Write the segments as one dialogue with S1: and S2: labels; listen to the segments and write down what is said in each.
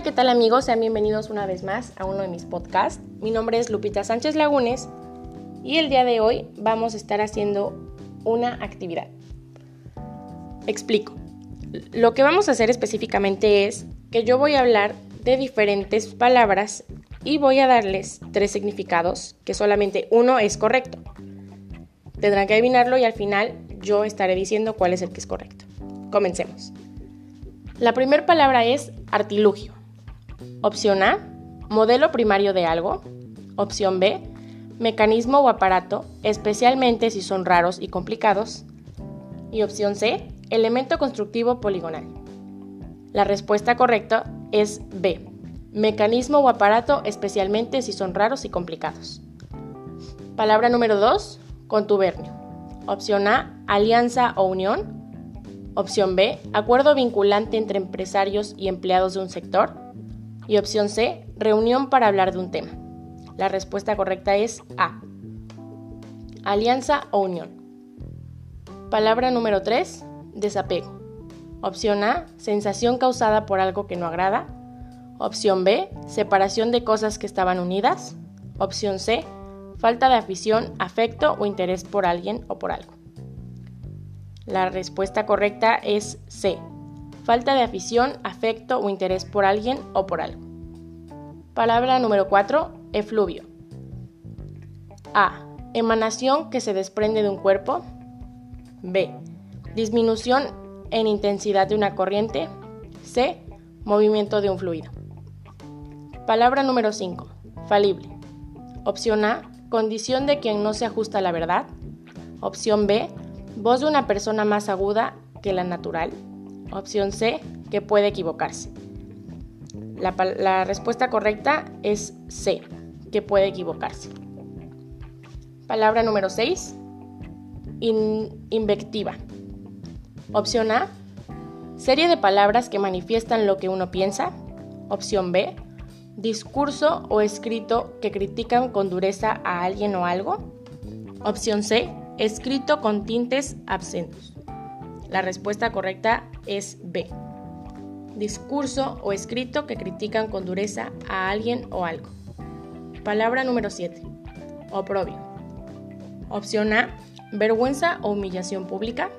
S1: Hola, ¿qué tal amigos? Sean bienvenidos una vez más a uno de mis podcasts. Mi nombre es Lupita Sánchez Lagunes y el día de hoy vamos a estar haciendo una actividad. Explico. Lo que vamos a hacer específicamente es que yo voy a hablar de diferentes palabras y voy a darles tres significados, que solamente uno es correcto. Tendrán que adivinarlo y al final yo estaré diciendo cuál es el que es correcto. Comencemos. La primera palabra es artilugio. Opción A, modelo primario de algo. Opción B, mecanismo o aparato, especialmente si son raros y complicados. Y opción C, elemento constructivo poligonal. La respuesta correcta es B, mecanismo o aparato, especialmente si son raros y complicados. Palabra número 2, contubernio. Opción A, alianza o unión. Opción B, acuerdo vinculante entre empresarios y empleados de un sector. Y opción C, reunión para hablar de un tema. La respuesta correcta es A. Alianza o unión. Palabra número 3, desapego. Opción A, sensación causada por algo que no agrada. Opción B, separación de cosas que estaban unidas. Opción C, falta de afición, afecto o interés por alguien o por algo. La respuesta correcta es C. Falta de afición, afecto o interés por alguien o por algo. Palabra número 4. Efluvio. A. Emanación que se desprende de un cuerpo. B. Disminución en intensidad de una corriente. C. Movimiento de un fluido. Palabra número 5. Falible. Opción A. Condición de quien no se ajusta a la verdad. Opción B Voz de una persona más aguda que la natural. Opción C, que puede equivocarse. La, respuesta correcta es C, que puede equivocarse. Palabra número 6, invectiva. Opción A, serie de palabras que manifiestan lo que uno piensa. Opción B, discurso o escrito que critican con dureza a alguien o algo. Opción C, escrito con tintes absentos. La respuesta correcta es B. Discurso o escrito que critican con dureza a alguien o algo. Palabra número 7. Oprobio. Opción A. Vergüenza o humillación pública.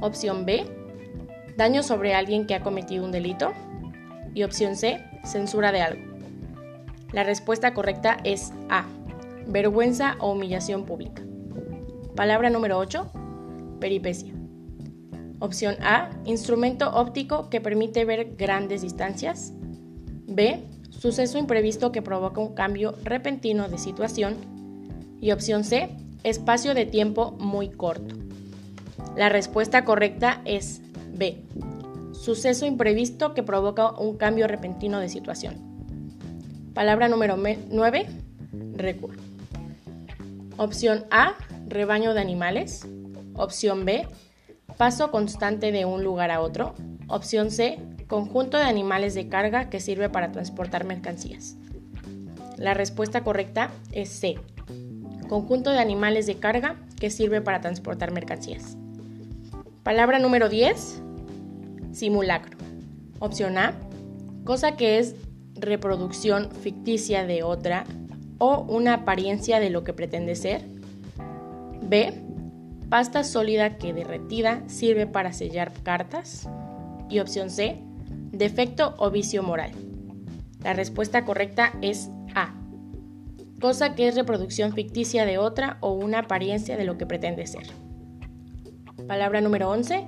S1: Opción B. Daño sobre alguien que ha cometido un delito. Y opción C. Censura de algo. La respuesta correcta es A. Vergüenza o humillación pública. Palabra número 8. Peripecia. Opción A. Instrumento óptico que permite ver grandes distancias. B. Suceso imprevisto que provoca un cambio repentino de situación. Y opción C. Espacio de tiempo muy corto. La respuesta correcta es B. Suceso imprevisto que provoca un cambio repentino de situación. Palabra número 9. Recua. Opción A rebaño de animales. Opción B, paso constante de un lugar a otro. Opción C, conjunto de animales de carga que sirve para transportar mercancías. La respuesta correcta es C, conjunto de animales de carga que sirve para transportar mercancías. Palabra número 10, simulacro. Opción A, cosa que es reproducción ficticia de otra o una apariencia de lo que pretende ser. B. Pasta sólida que derretida sirve para sellar cartas. Y opción C. Defecto o vicio moral. La respuesta correcta es A. Cosa que es reproducción ficticia de otra o una apariencia de lo que pretende ser. Palabra número 11.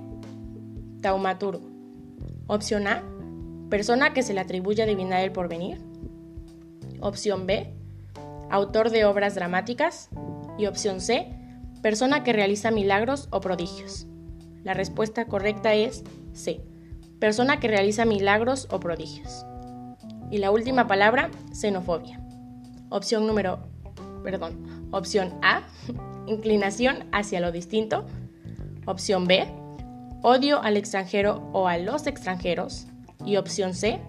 S1: Taumaturgo. Opción A. Persona que se le atribuye adivinar el porvenir. Opción B. Autor de obras dramáticas. Y opción C Persona que realiza milagros o prodigios. La respuesta correcta es C. Persona que realiza milagros o prodigios. Y la última palabra, xenofobia. Opción número, perdón, opción A, inclinación hacia lo distinto. Opción B, odio al extranjero o a los extranjeros. Y opción C,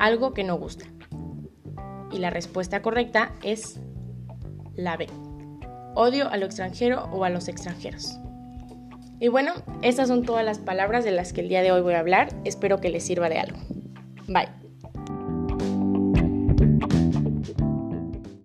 S1: algo que no gusta. Y la respuesta correcta es la B odio a lo extranjero o a los extranjeros. Y bueno, estas son todas las palabras de las que el día de hoy voy a hablar. Espero que les sirva de algo. Bye.